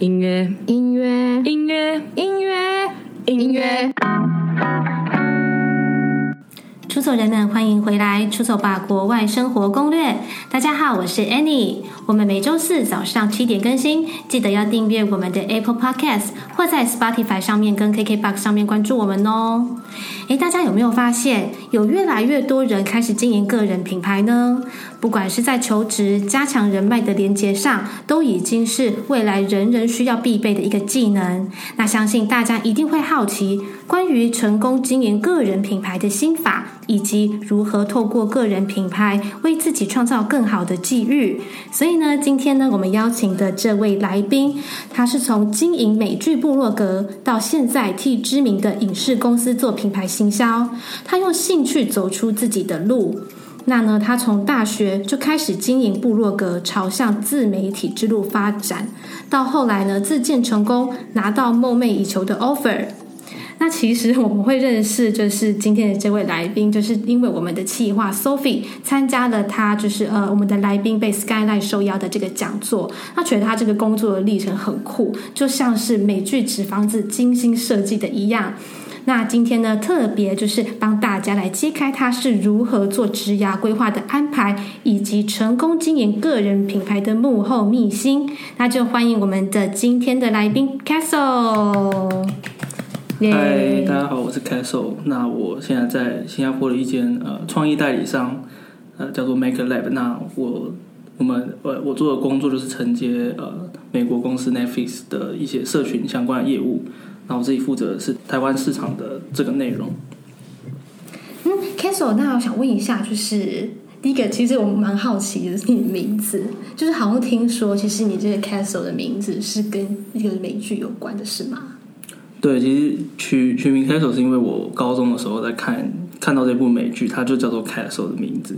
音乐，音乐，音乐，音乐，音乐。出走人们，欢迎回来《出走吧国外生活攻略》。大家好，我是 Annie。我们每周四早上七点更新，记得要订阅我们的 Apple Podcast，或在 Spotify 上面跟 KKBox 上面关注我们哦。诶，大家有没有发现，有越来越多人开始经营个人品牌呢？不管是在求职、加强人脉的连接上，都已经是未来人人需要必备的一个技能。那相信大家一定会好奇，关于成功经营个人品牌的心法，以及如何透过个人品牌为自己创造更好的机遇。所以呢，今天呢，我们邀请的这位来宾，他是从经营美剧部落格到现在替知名的影视公司做品牌行销，他用兴趣走出自己的路。那呢，他从大学就开始经营部落格，朝向自媒体之路发展，到后来呢，自荐成功，拿到梦寐以求的 offer。那其实我们会认识，就是今天的这位来宾，就是因为我们的企划 Sophie 参加了他就是呃我们的来宾被 Skyline 受邀的这个讲座，他觉得他这个工作的历程很酷，就像是美剧纸房子精心设计的一样。那今天呢，特别就是帮大家来揭开他是如何做职涯规划的安排，以及成功经营个人品牌的幕后秘辛。那就欢迎我们的今天的来宾 Castle。嗨，大家好，我是 Castle。那我现在在新加坡的一间呃创意代理商，呃叫做 Maker Lab。那我我们呃我做的工作就是承接呃美国公司 Netflix 的一些社群相关的业务。然后我自己负责的是台湾市场的这个内容。嗯，Castle，那我想问一下，就是第一个，其实我蛮好奇的是你的名字，就是好像听说，其实你这个 Castle 的名字是跟一个美剧有关的，是吗？对，其实取取名 Castle 是因为我高中的时候在看看到这部美剧，它就叫做 Castle 的名字。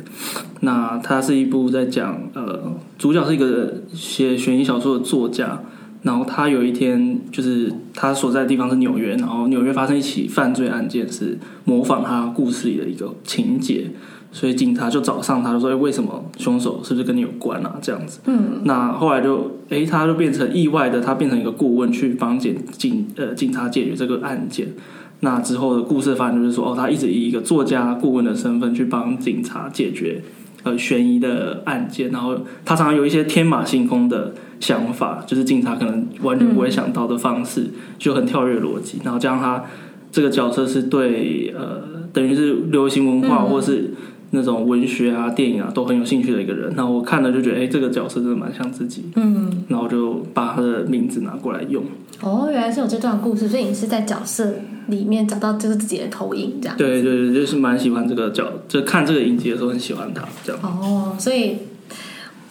那它是一部在讲呃，主角是一个写悬疑小说的作家。然后他有一天，就是他所在的地方是纽约，然后纽约发生一起犯罪案件，是模仿他故事里的一个情节，所以警察就找上他，就说：“哎，为什么凶手是不是跟你有关啊？”这样子。嗯。那后来就，哎，他就变成意外的，他变成一个顾问，去帮警警呃警察解决这个案件。那之后的故事发展就是说，哦，他一直以一个作家顾问的身份去帮警察解决呃悬疑的案件，然后他常常有一些天马行空的。想法就是警察可能完全不会想到的方式，嗯、就很跳跃逻辑。然后加上他这个角色是对呃，等于是流行文化或是那种文学啊、电影啊都很有兴趣的一个人。然后我看了就觉得，哎、欸，这个角色真的蛮像自己。嗯，然后就把他的名字拿过来用。哦，原来是有这段故事，所以你是在角色里面找到就是自己的投影，这样。对对对，就是蛮喜欢这个角，就看这个影集的时候很喜欢他这样。哦，所以。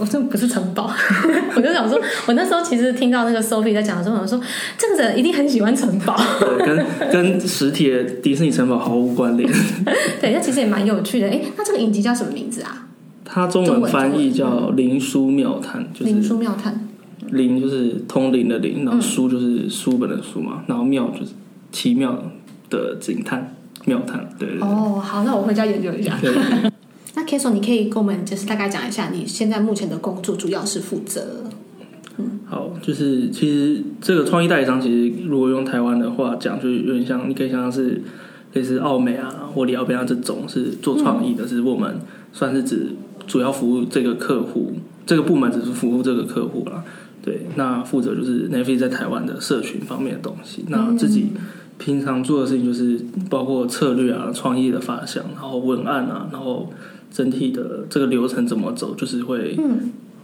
我说不是城堡，我就想说，我那时候其实听到那个 Sophie 在讲的时候，我说这个人一定很喜欢城堡，对，跟 跟实体的迪士尼城堡毫无关联。对，那其实也蛮有趣的。哎，那这个影集叫什么名字啊？它中文翻译叫《灵书妙探》，就是灵书妙探。灵就是通灵的灵，然后书就是书本的书嘛，然后妙就是奇妙的警探妙探。对，对，对。哦，好，那我回家研究一下。对那 Castle 你可以跟我们就是大概讲一下你现在目前的工作主要是负责。嗯，好，就是其实这个创意代理商，其实如果用台湾的话讲，就有点像，你可以想象是类似奥美啊或里奥贝亚这种是做创意的，是、嗯、我们算是指主要服务这个客户，这个部门只是服务这个客户啦。对，那负责就是 Netflix 在台湾的社群方面的东西。那自己平常做的事情就是包括策略啊、创意的发想，然后文案啊，然后。整体的这个流程怎么走，就是会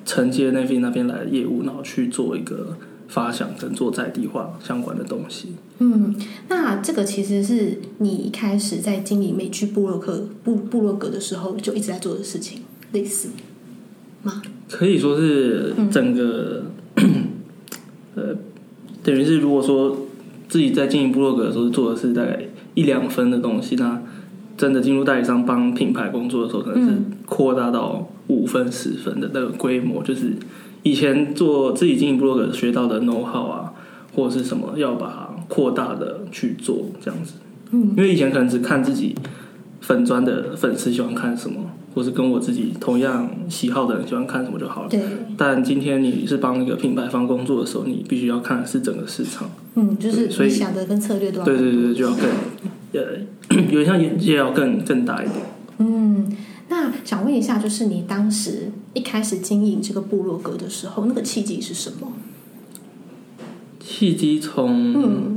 承接那边那边来的业务，然后去做一个发想跟做在地化相关的东西。嗯，那这个其实是你一开始在经营美剧部落格部部落格的时候就一直在做的事情，类似吗？可以说是整个、嗯、呃，等于是如果说自己在经营部落格的时候做的是大概一两分的东西，那。真的进入代理商帮品牌工作的时候，可能是扩大到五分、十分的那个规模。就是以前做自己经营部落格学到的 know how 啊，或者是什么，要把它扩大的去做这样子。嗯，因为以前可能只看自己粉砖的粉丝喜欢看什么，或是跟我自己同样喜好的人喜欢看什么就好了。对。但今天你是帮一个品牌方工作的时候，你必须要看的是整个市场。嗯，就是所以想的跟策略都要。对对对，就要更呃，有点像眼界要更更大一点。嗯，那想问一下，就是你当时一开始经营这个部落格的时候，那个契机是什么？契机从嗯。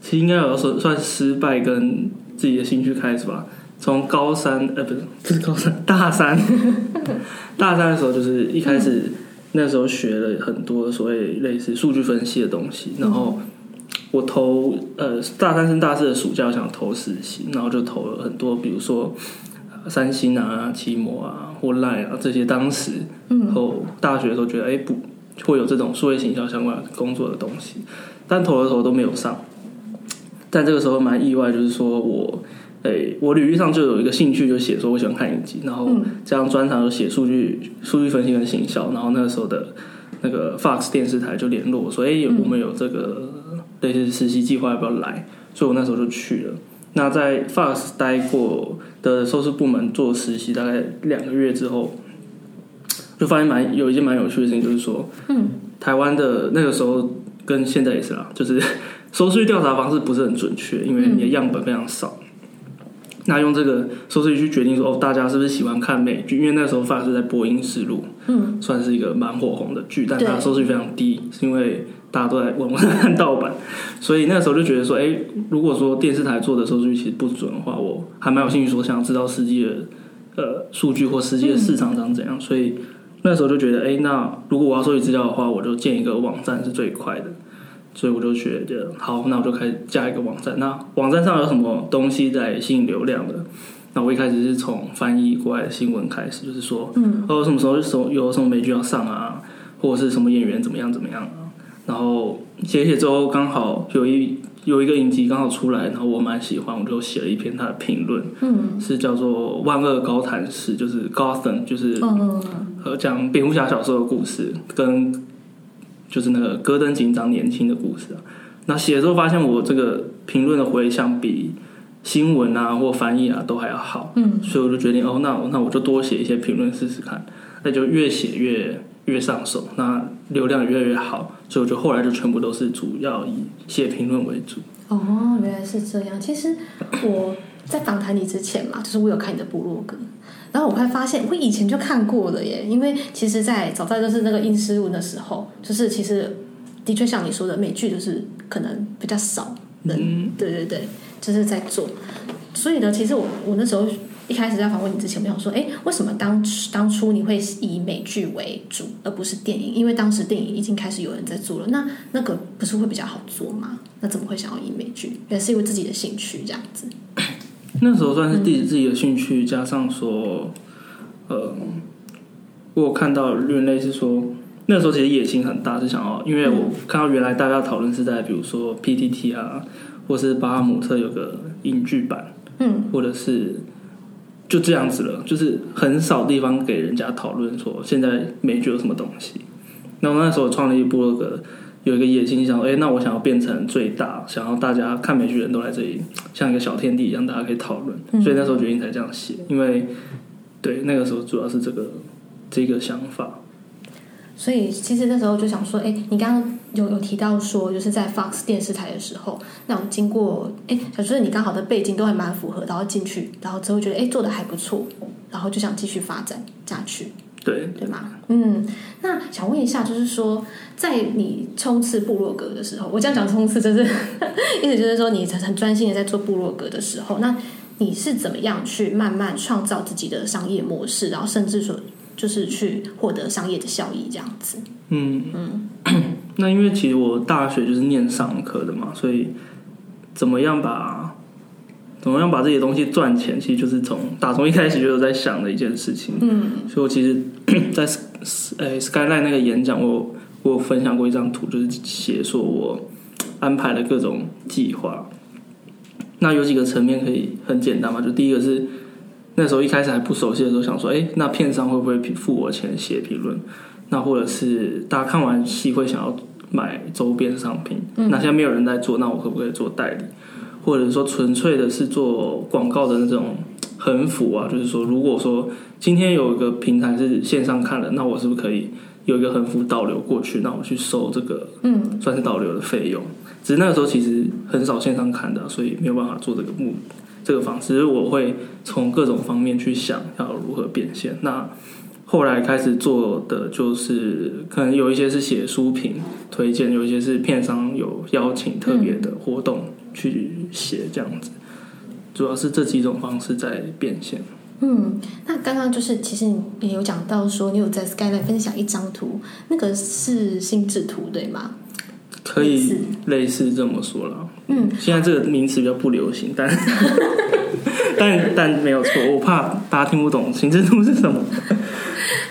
其实应该有说算失败跟自己的兴趣开始吧。从高三呃不是 不是高三 大三 大三的时候，就是一开始那时候学了很多所谓类似数据分析的东西。然后我投呃大三升大四的暑假，我想投实习，然后就投了很多，比如说三星啊、奇摩啊或 Line 啊这些。当时嗯后大学的时候觉得哎不会有这种数位行销相关工作的东西，但投了投都没有上。但这个时候蛮意外，就是说我，诶、欸，我履历上就有一个兴趣，就写说我喜欢看影集，然后这样专长就写数据、数据分析跟行销，然后那个时候的那个 Fox 电视台就联络我说，哎、欸，我们有这个类似实习计划，要不要来？所以我那时候就去了。那在 Fox 待过的收视部门做实习，大概两个月之后，就发现蛮有一件蛮有趣的事情，就是说，嗯，台湾的那个时候跟现在也是啦，就是。收视率调查方式不是很准确，因为你的样本非常少。嗯、那用这个收视率去决定说，哦，大家是不是喜欢看美剧？因为那时候反而是在播音实录，嗯，算是一个蛮火红的剧，但它收视率非常低，是因为大家都在网上看盗版。所以那时候就觉得说，哎、欸，如果说电视台做的收视率其实不准的话，我还蛮有兴趣说想知道实际的呃数据或实际的市场长怎样。嗯、所以那时候就觉得，哎、欸，那如果我要收集资料的话，我就建一个网站是最快的。所以我就觉得好，那我就开始加一个网站。那网站上有什么东西在吸引流量的？那我一开始是从翻译国外的新闻开始，就是说，嗯，哦，什么时候有什么美剧要上啊，或者是什么演员怎么样怎么样啊。然后写写之后，刚好有一有一个影集刚好出来，然后我蛮喜欢，我就写了一篇他的评论，嗯，是叫做《万恶高谭市》，就是 Gotham，就是和讲蝙蝠侠小时候的故事跟。就是那个戈登警长年轻的故事啊，那写的时候发现我这个评论的回响比新闻啊或翻译啊都还要好，嗯，所以我就决定哦，那那我就多写一些评论试试看，那就越写越越上手，那流量也越来越好，所以我就后来就全部都是主要以写评论为主。哦，原来是这样。其实我在访谈你之前嘛，就是我有看你的部落格。然后我会发现，我以前就看过了耶。因为其实，在早在就是那个英诗文的时候，就是其实的确像你说的，美剧就是可能比较少人，嗯、对对对，就是在做。所以呢，其实我我那时候一开始在访问你之前，我想说，哎，为什么当当初你会以美剧为主，而不是电影？因为当时电影已经开始有人在做了，那那个不是会比较好做吗？那怎么会想要以美剧？也是因为自己的兴趣这样子。那时候算是自己自己的兴趣，加上说，呃，我有看到论类是说，那时候其实野心很大，是想要，因为我看到原来大家讨论是在比如说 PTT 啊，或是巴哈姆特有个影剧版，嗯，或者是就这样子了，就是很少地方给人家讨论说现在美剧有什么东西。那我那时候创立部落格。有一个野心，想说，哎，那我想要变成最大，想要大家看美剧人都来这里，像一个小天地一样，大家可以讨论。嗯、所以那时候决定才这样写，因为对那个时候主要是这个这个想法。所以其实那时候就想说，哎，你刚刚有有提到说，就是在 Fox 电视台的时候，那我经过，哎，小就是你刚好的背景都还蛮符合，然后进去，然后之后觉得，哎，做的还不错，然后就想继续发展下去。对对吗？嗯，那想问一下，就是说，在你冲刺部落格的时候，我这样讲冲刺，就是 意思就是说，你很专心的在做部落格的时候，那你是怎么样去慢慢创造自己的商业模式，然后甚至说，就是去获得商业的效益这样子？嗯嗯，那因为其实我大学就是念商科的嘛，所以怎么样把。怎么样把这些东西赚钱？其实就是从打从一开始就有在想的一件事情。嗯，所以我其实，在呃 Skyline 那个演讲，我我有分享过一张图，就是写说我安排了各种计划。那有几个层面可以很简单嘛？就第一个是那时候一开始还不熟悉的时候，想说，哎，那片商会不会付我钱写评论？那或者是大家看完戏会想要买周边商品？嗯，那现在没有人在做，那我可不可以做代理？或者说纯粹的是做广告的那种横幅啊，就是说，如果说今天有一个平台是线上看的，那我是不是可以有一个横幅导流过去，那我去收这个，嗯，算是导流的费用。只是那个时候其实很少线上看的，所以没有办法做这个目这个方式。我会从各种方面去想要如何变现。那后来开始做的就是，可能有一些是写书评推荐，有一些是片商有邀请特别的活动去写这样子。主要是这几种方式在变现。嗯，那刚刚就是其实你也有讲到说，你有在 Skyline 分享一张图，那个是心智图对吗？可以类似这么说了。嗯，现在这个名词比较不流行，但 但但没有错，我怕大家听不懂行政度是什么。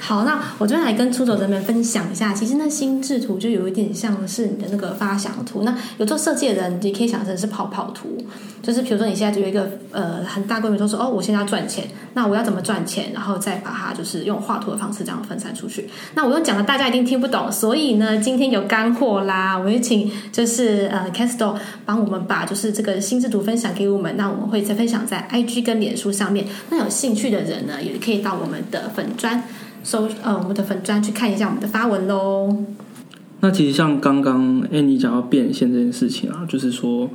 好，那我这边来跟出走人们分享一下，其实那心智图就有一点像是你的那个发想图。那有做设计的人，你可以想成是跑跑图，就是比如说你现在就有一个呃很大规模，都说哦，我现在要赚钱，那我要怎么赚钱？然后再把它就是用画图的方式这样分散出去。那我又讲了，大家一定听不懂，所以呢，今天有干货啦，我们请就是呃 Castor 帮我们把就是这个心智图分享给我们，那我们会再分享在 IG 跟脸书上面。那有兴趣的人呢，也可以到我们的粉专。搜呃，我们的粉专去看一下我们的发文喽。那其实像刚刚安妮讲到变现这件事情啊，就是说，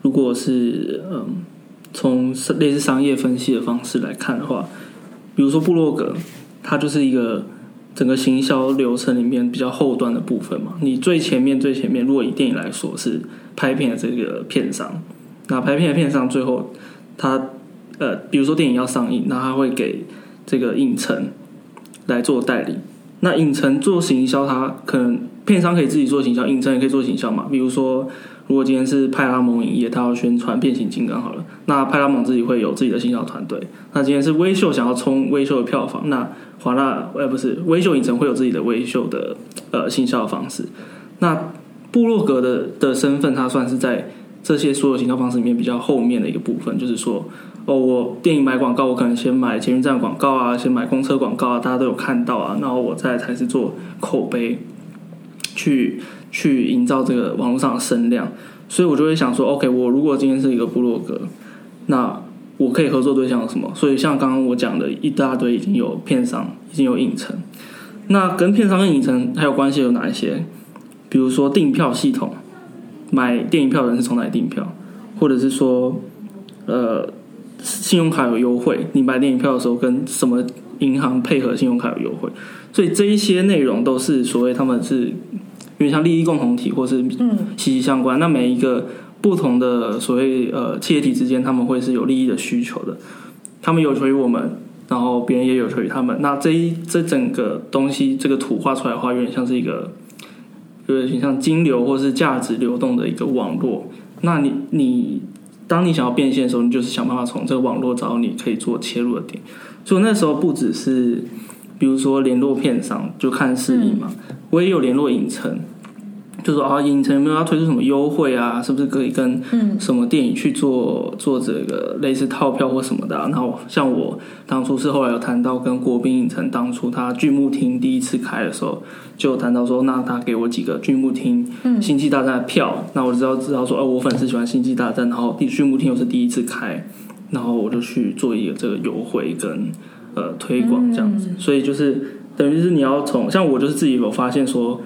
如果是嗯，从类似商业分析的方式来看的话，比如说部落格，它就是一个整个行销流程里面比较后端的部分嘛。你最前面最前面，如果以电影来说是拍片的这个片商，那拍片的片商最后他呃，比如说电影要上映，那他会给这个影城。来做代理，那影城做行销，它可能片商可以自己做行销，影城也可以做行销嘛。比如说，如果今天是派拉蒙影业，它要宣传变形金刚好了，那派拉蒙自己会有自己的行销团队。那今天是微秀想要冲微秀的票房，那华纳呃不是微秀影城会有自己的微秀的呃行销方式。那部落格的的身份，它算是在这些所有行销方式里面比较后面的一个部分，就是说。哦，我电影买广告，我可能先买捷运站广告啊，先买公车广告啊，大家都有看到啊，然后我再才是做口碑，去去营造这个网络上的声量，所以我就会想说，OK，我如果今天是一个部落格，那我可以合作对象有什么？所以像刚刚我讲的一大堆，已经有片商，已经有影城，那跟片商跟影城还有关系有哪一些？比如说订票系统，买电影票的人是从哪里订票，或者是说，呃。信用卡有优惠，你买电影票的时候跟什么银行配合信用卡有优惠，所以这一些内容都是所谓他们是因为像利益共同体或是息息相关。嗯、那每一个不同的所谓呃企业体之间，他们会是有利益的需求的，他们有求于我们，然后别人也有求于他们。那这一这整个东西这个图画出来的话，有点像是一个有点像金流或是价值流动的一个网络。那你你。当你想要变现的时候，你就是想办法从这个网络找到你可以做切入的点。所以那时候不只是，比如说联络片商，就看视频嘛，我也有联络影城。就说啊，影城有没有要推出什么优惠啊？是不是可以跟什么电影去做、嗯、做这个类似套票或什么的、啊？然后像我当初是后来有谈到跟国宾影城当初他剧目厅第一次开的时候，就有谈到说，那他给我几个剧目厅《星际大战》的票，嗯、那我知道知道说，哦、呃，我粉丝喜欢《星际大战》，然后剧目厅又是第一次开，然后我就去做一个这个优惠跟呃推广这样子。嗯、所以就是等于是你要从像我就是自己有发现说。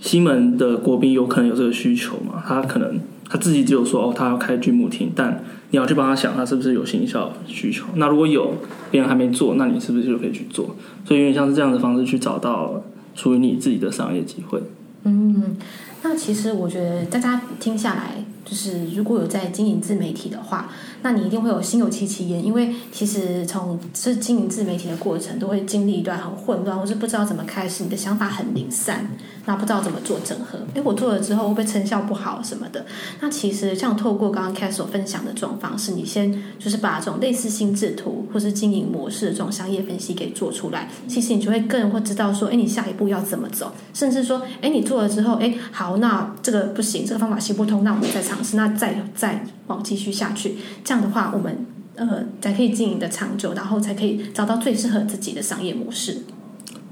西门的国宾有可能有这个需求嘛？他可能他自己只有说哦，他要开巨幕厅，但你要去帮他想，他是不是有行销需求？那如果有，别人还没做，那你是不是就可以去做？所以有点像是这样的方式去找到属于你自己的商业机会。嗯，那其实我觉得大家听下来，就是如果有在经营自媒体的话。那你一定会有心有戚戚焉，因为其实从这经营自媒体的过程，都会经历一段很混乱，或是不知道怎么开始，你的想法很零散，那不知道怎么做整合。诶，我做了之后会不会成效不好什么的？那其实像透过刚刚 Castor 所分享的这种方式，你先就是把这种类似心智图或是经营模式的这种商业分析给做出来，其实你就会更会知道说，诶，你下一步要怎么走，甚至说，诶，你做了之后，诶，好，那这个不行，这个方法行不通，那我们再尝试，那再再往继续下去。这样的话，我们呃才可以经营的长久，然后才可以找到最适合自己的商业模式。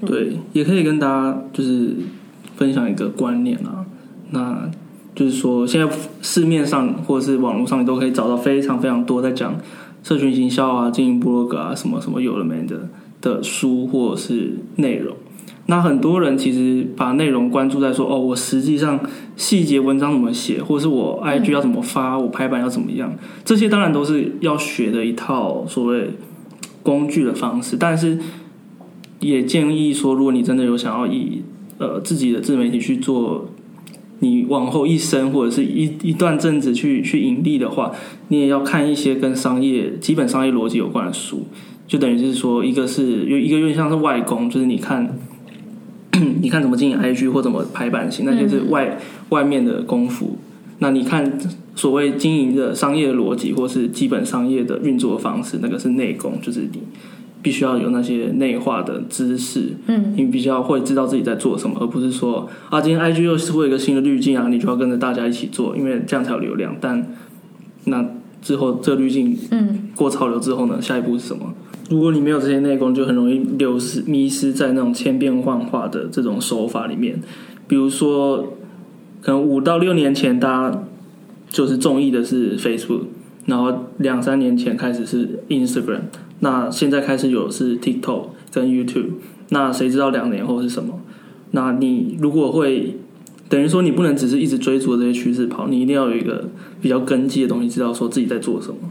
对，也可以跟大家就是分享一个观念啊，那就是说，现在市面上或者是网络上，你都可以找到非常非常多在讲社群行销啊、经营部落格啊什么什么有的没的的书或者是内容。那很多人其实把内容关注在说哦，我实际上细节文章怎么写，或者是我 IG 要怎么发，嗯、我排版要怎么样，这些当然都是要学的一套所谓工具的方式。但是也建议说，如果你真的有想要以呃自己的自媒体去做，你往后一生或者是一一段阵子去去盈利的话，你也要看一些跟商业基本商业逻辑有关的书，就等于是说，一个是有一个有点像是外功，就是你看。你看怎么经营 IG 或怎么排版型，那就是外、嗯、外面的功夫。那你看所谓经营的商业逻辑，或是基本商业的运作方式，那个是内功，就是你必须要有那些内化的知识。嗯，你比较会知道自己在做什么，而不是说啊，今天 IG 又出了一个新的滤镜啊，你就要跟着大家一起做，因为这样才有流量。但那之后这滤镜嗯过潮流之后呢，下一步是什么？如果你没有这些内功，就很容易流失、迷失在那种千变万化的这种手法里面。比如说，可能五到六年前，大家就是中意的是 Facebook，然后两三年前开始是 Instagram，那现在开始有是 TikTok 跟 YouTube，那谁知道两年后是什么？那你如果会等于说，你不能只是一直追逐这些趋势跑，你一定要有一个比较根基的东西，知道说自己在做什么，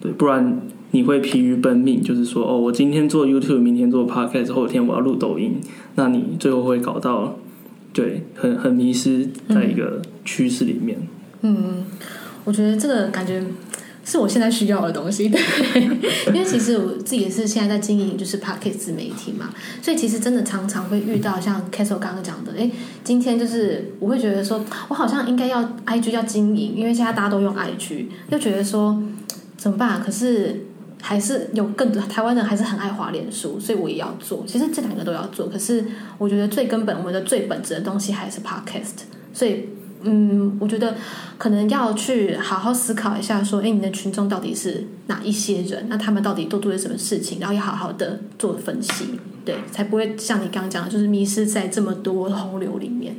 对，不然。你会疲于奔命，就是说，哦，我今天做 YouTube，明天做 Podcast，后天我要录抖音，那你最后会搞到，对，很很迷失在一个趋势里面。嗯，我觉得这个感觉是我现在需要的东西，对，因为其实我自己也是现在在经营就是 Podcast 自媒体嘛，所以其实真的常常会遇到像 Castle 刚刚讲的，哎，今天就是我会觉得说，我好像应该要 IG 要经营，因为现在大家都用 IG，就觉得说怎么办？可是。还是有更多台湾人还是很爱华脸书，所以我也要做。其实这两个都要做，可是我觉得最根本，我们的最本质的东西还是 Podcast。所以，嗯，我觉得可能要去好好思考一下，说，哎，你的群众到底是哪一些人？那他们到底都做了什么事情？然后要好好的做分析，对，才不会像你刚刚讲的，就是迷失在这么多洪流里面。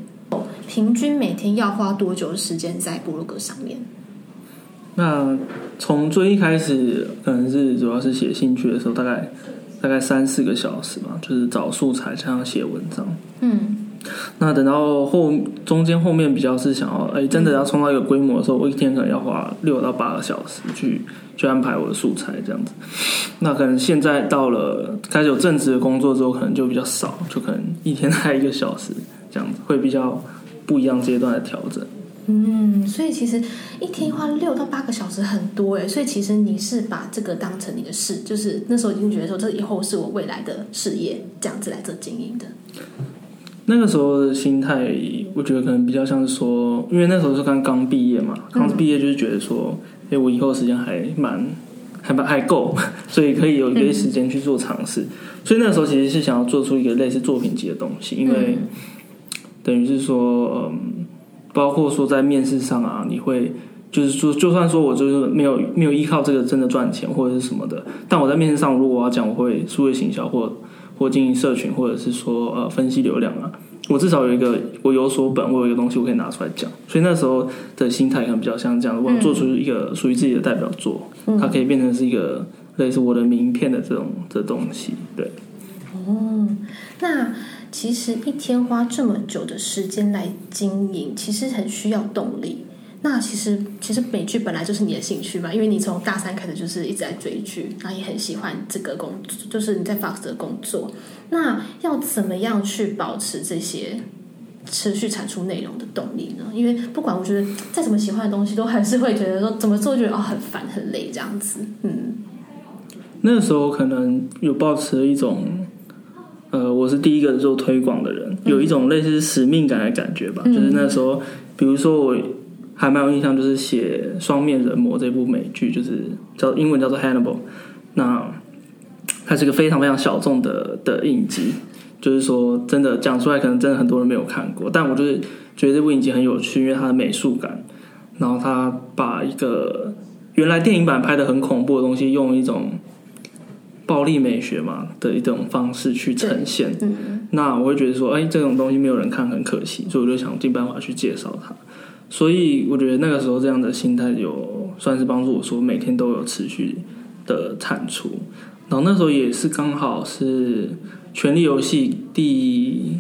平均每天要花多久的时间在部落格上面？那从最一开始，可能是主要是写兴趣的时候，大概大概三四个小时吧，就是找素材，这样写文章。嗯，那等到后中间后面比较是想要，哎，真的要冲到一个规模的时候，我一天可能要花六到八个小时去去安排我的素材这样子。那可能现在到了开始有正职的工作之后，可能就比较少，就可能一天才一个小时这样子，会比较不一样阶段的调整。嗯，所以其实一天花六到八个小时很多哎，所以其实你是把这个当成你的事，就是那时候已经觉得说，这以后是我未来的事业，这样子来做经营的。那个时候的心态，我觉得可能比较像是说，因为那时候是刚刚毕业嘛，刚毕业就是觉得说，哎、嗯，我以后时间还蛮还蛮还够，所以可以有一些时间去做尝试。嗯、所以那个时候其实是想要做出一个类似作品集的东西，因为等于是说，嗯。包括说在面试上啊，你会就是说，就算说我就是没有没有依靠这个真的赚钱或者是什么的，但我在面试上，如果我要讲我会数位行销或或经营社群，或者是说呃分析流量啊，我至少有一个我有所本，我有一个东西我可以拿出来讲。所以那时候的心态可能比较像这样，我要做出一个属于自己的代表作，它可以变成是一个类似我的名片的这种的东西。对，哦，那。其实一天花这么久的时间来经营，其实很需要动力。那其实其实美剧本来就是你的兴趣嘛，因为你从大三开始就是一直在追剧，那也很喜欢这个工作，就是你在 Fox 的工作。那要怎么样去保持这些持续产出内容的动力呢？因为不管我觉得再怎么喜欢的东西，都还是会觉得说怎么做觉得哦很烦很累这样子。嗯，那时候可能有抱持一种。呃，我是第一个做推广的人，有一种类似使命感的感觉吧。嗯、就是那时候，比如说我还蛮有印象，就是写《双面人魔》这部美剧，就是叫英文叫做《Hannibal》。那它是一个非常非常小众的的影集，就是说真的讲出来，可能真的很多人没有看过。但我就是觉得这部影集很有趣，因为它的美术感，然后它把一个原来电影版拍的很恐怖的东西，用一种。暴力美学嘛的一种方式去呈现，嗯、那我会觉得说，哎，这种东西没有人看很可惜，所以我就想尽办法去介绍它。所以我觉得那个时候这样的心态有算是帮助我说每天都有持续的产出。然后那时候也是刚好是《权力游戏》第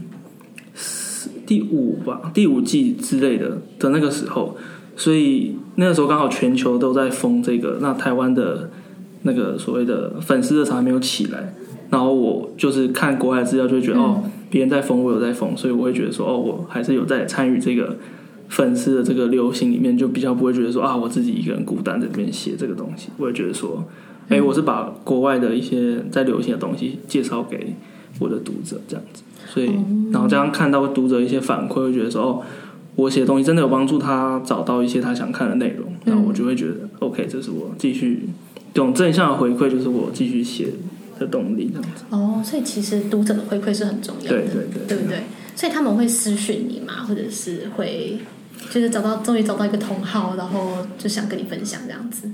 四、第五吧，第五季之类的的那个时候，所以那个时候刚好全球都在封这个，那台湾的那个所谓的粉丝热潮还没有起来。然后我就是看国外的资料，就会觉得、嗯、哦，别人在疯，我有在疯，所以我会觉得说哦，我还是有在参与这个粉丝的这个流行里面，就比较不会觉得说啊，我自己一个人孤单在这边写这个东西。我也觉得说，哎、嗯，我是把国外的一些在流行的东西介绍给我的读者这样子。所以，嗯、然后这样看到读者一些反馈，会觉得说哦，我写的东西真的有帮助他找到一些他想看的内容，然后我就会觉得、嗯、OK，这是我继续这种正向的回馈，就是我继续写。的动力这样子哦，所以其实读者的回馈是很重要的，对对对，对不对？所以他们会私讯你嘛，或者是会就是找到终于找到一个同好，然后就想跟你分享这样子。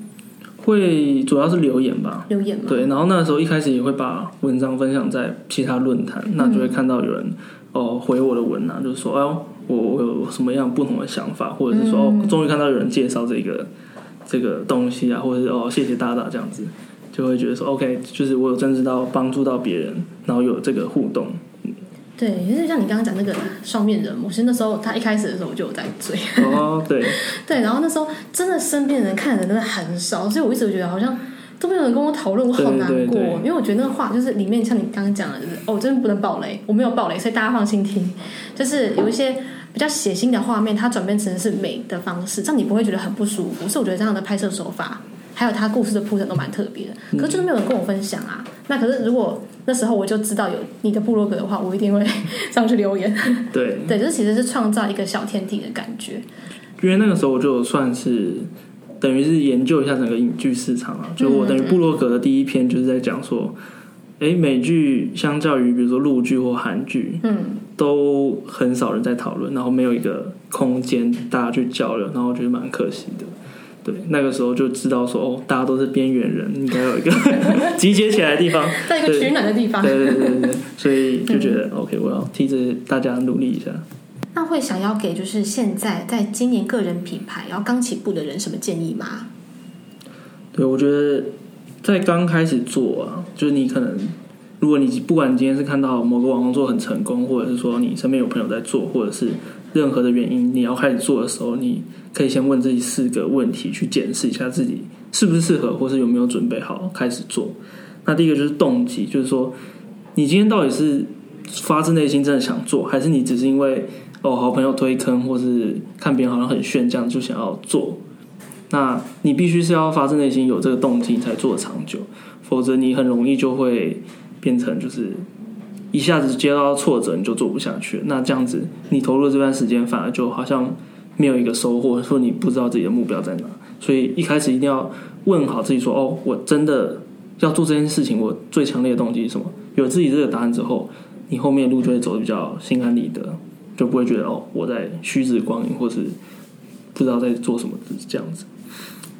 会主要是留言吧，留言嘛。对，然后那个时候一开始也会把文章分享在其他论坛，那就会看到有人、嗯、哦回我的文啊，就是说哎呦，我我有什么样不同的想法，或者是说、嗯、哦，终于看到有人介绍这个这个东西啊，或者是哦谢谢大大这样子。就会觉得说，OK，就是我有真知道帮助到别人，然后有这个互动。对，就是像你刚刚讲那个双面人，我其实那时候他一开始的时候我就有在追。哦，对，对，然后那时候真的身边人看的人真的很少，所以我一直觉得好像都没有人跟我讨论，我好难过。对对对，因为我觉得那个话就是里面像你刚刚讲的，就是哦，真的不能爆雷，我没有爆雷，所以大家放心听。就是有一些比较血腥的画面，它转变成是美的方式，这样你不会觉得很不舒服。所以我觉得这样的拍摄手法。还有它故事的铺陈都蛮特别的，可是就是没有人跟我分享啊。那可是如果那时候我就知道有你的部落格的话，我一定会 上去留言。对对，就是其实是创造一个小天地的感觉。因为那个时候我就算是等于是研究一下整个影剧市场啊，就我等于部落格的第一篇就是在讲说，哎、嗯，美剧相较于比如说陆剧或韩剧，嗯，都很少人在讨论，然后没有一个空间大家去交流，然后我觉得蛮可惜的。对，那个时候就知道说哦，大家都是边缘人，应该有一个 集结起来的地方，在一个取暖的地方。对对对对，所以就觉得、嗯、OK，我要替着大家努力一下。那会想要给就是现在在今年个人品牌然后刚起步的人什么建议吗？对，我觉得在刚开始做啊，就是你可能，如果你不管你今天是看到某个网红做很成功，或者是说你身边有朋友在做，或者是任何的原因，你要开始做的时候，你。可以先问自己四个问题，去检视一下自己是不是适合，或是有没有准备好开始做。那第一个就是动机，就是说你今天到底是发自内心真的想做，还是你只是因为哦好朋友推坑，或是看别人好像很炫这样就想要做？那你必须是要发自内心有这个动机才做得长久，否则你很容易就会变成就是一下子接到挫折你就做不下去。那这样子你投入这段时间反而就好像。没有一个收获，说你不知道自己的目标在哪，所以一开始一定要问好自己说：哦，我真的要做这件事情，我最强烈的动机是什么？有自己这个答案之后，你后面的路就会走得比较心安理得，就不会觉得哦，我在虚掷光阴，或是不知道在做什么这样子。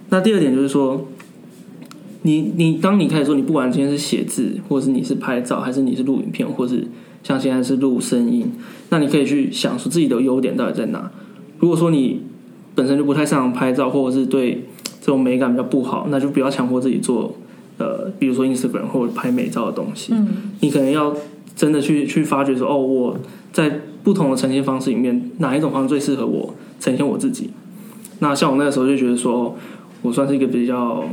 那第二点就是说，你你当你开始说，你不管今天是写字，或是你是拍照，还是你是录影片，或是像现在是录声音，那你可以去想说自己的优点到底在哪。如果说你本身就不太擅长拍照，或者是对这种美感比较不好，那就不要强迫自己做呃，比如说 Instagram 或者拍美照的东西。嗯，你可能要真的去去发掘说，哦，我在不同的呈现方式里面，哪一种方式最适合我呈现我自己？那像我那个时候就觉得说，我算是一个比较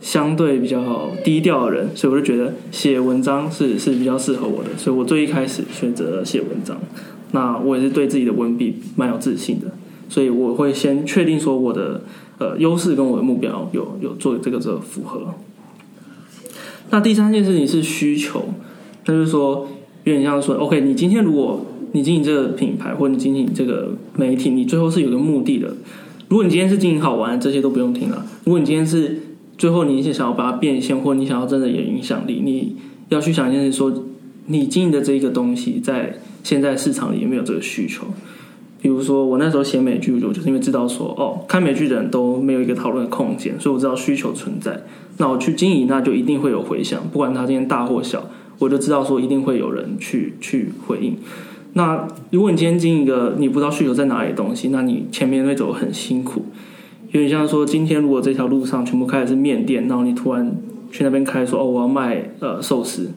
相对比较低调的人，所以我就觉得写文章是是比较适合我的，所以我最一开始选择写文章。那我也是对自己的文笔蛮有自信的，所以我会先确定说我的呃优势跟我的目标有有做这个这个符合。那第三件事情是需求，那就是说有点像说，OK，你今天如果你经营这个品牌或者你经营这个媒体，你最后是有个目的的。如果你今天是经营好玩，这些都不用听了。如果你今天是最后你一些想要把它变现，或你想要真的有影响力，你要去想一件事，说你经营的这一个东西在。现在市场里也没有这个需求，比如说我那时候写美剧，我就是因为知道说哦，看美剧的人都没有一个讨论的空间，所以我知道需求存在。那我去经营，那就一定会有回响，不管它今天大或小，我就知道说一定会有人去去回应。那如果你今天经营一个你不知道需求在哪里的东西，那你前面会走很辛苦。有点像说，今天如果这条路上全部开的是面店，然后你突然去那边开说哦，我要卖呃寿司。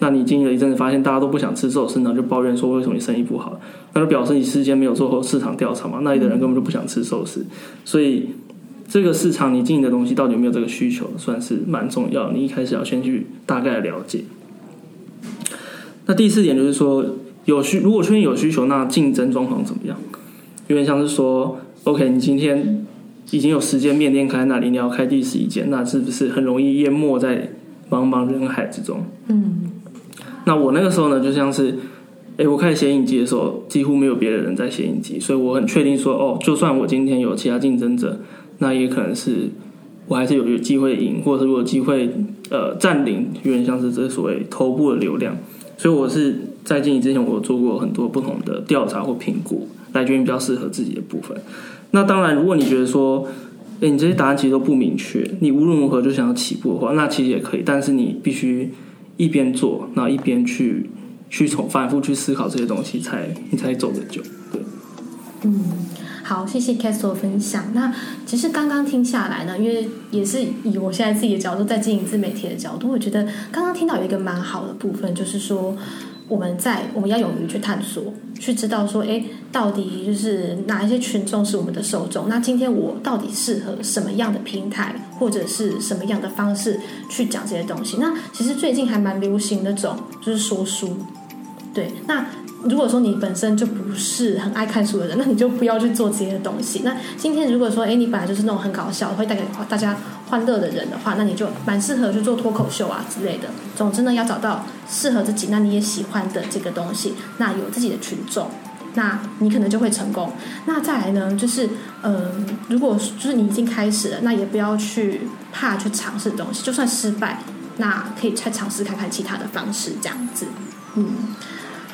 那你经营了一阵子，发现大家都不想吃寿司，然后就抱怨说为什么你生意不好？那就表示你事先没有做好市场调查嘛？那里的人根本就不想吃寿司，所以这个市场你经营的东西到底有没有这个需求，算是蛮重要。你一开始要先去大概了解。那第四点就是说，有需如果出现有需求，那竞争状况怎么样？有点像是说，OK，你今天已经有十间面店开在那里，你要开第十一间，那是不是很容易淹没在茫茫人海之中？嗯。那我那个时候呢，就像是，哎，我开始写影集的时候，几乎没有别的人在写影集，所以我很确定说，哦，就算我今天有其他竞争者，那也可能是我还是有有机会赢，或者是我有机会呃占领，有点像是这所谓头部的流量。所以我是在经营之前，我有做过很多不同的调查或评估，来决定比较适合自己的部分。那当然，如果你觉得说，哎，你这些答案其实都不明确，你无论如何就想要起步的话，那其实也可以，但是你必须。一边做，然后一边去去从反复去思考这些东西，才你才走得久。对，嗯，好，谢谢 Castle 分享。那其实刚刚听下来呢，因为也是以我现在自己的角度在经营自媒体的角度，我觉得刚刚听到有一个蛮好的部分，就是说。我们在我们要勇于去探索，去知道说，哎，到底就是哪一些群众是我们的受众？那今天我到底适合什么样的平台，或者是什么样的方式去讲这些东西？那其实最近还蛮流行那种，就是说书，对，那。如果说你本身就不是很爱看书的人，那你就不要去做这些东西。那今天如果说，哎，你本来就是那种很搞笑，会带给大家欢乐的人的话，那你就蛮适合去做脱口秀啊之类的。总之呢，要找到适合自己，那你也喜欢的这个东西，那有自己的群众，那你可能就会成功。那再来呢，就是，嗯、如果就是你已经开始了，那也不要去怕去尝试东西，就算失败，那可以再尝试看看其他的方式，这样子，嗯。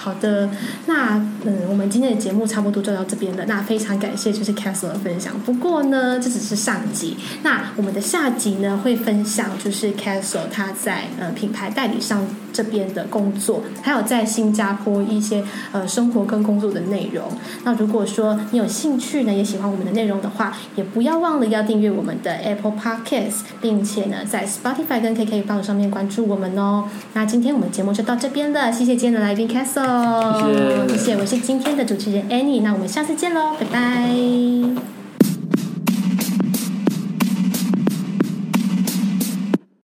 好的，那嗯，我们今天的节目差不多就到这边了。那非常感谢就是 Castle 的分享。不过呢，这只是上集。那我们的下集呢，会分享就是 Castle 他在呃品牌代理上这边的工作，还有在新加坡一些呃生活跟工作的内容。那如果说你有兴趣呢，也喜欢我们的内容的话，也不要忘了要订阅我们的 Apple Podcast，并且呢在 Spotify 跟 KKBOX 上面关注我们哦。那今天我们节目就到这边了，谢谢今天的来宾 Castle。谢谢，谢谢，我是今天的主持人 Annie，那我们下次见喽，拜拜。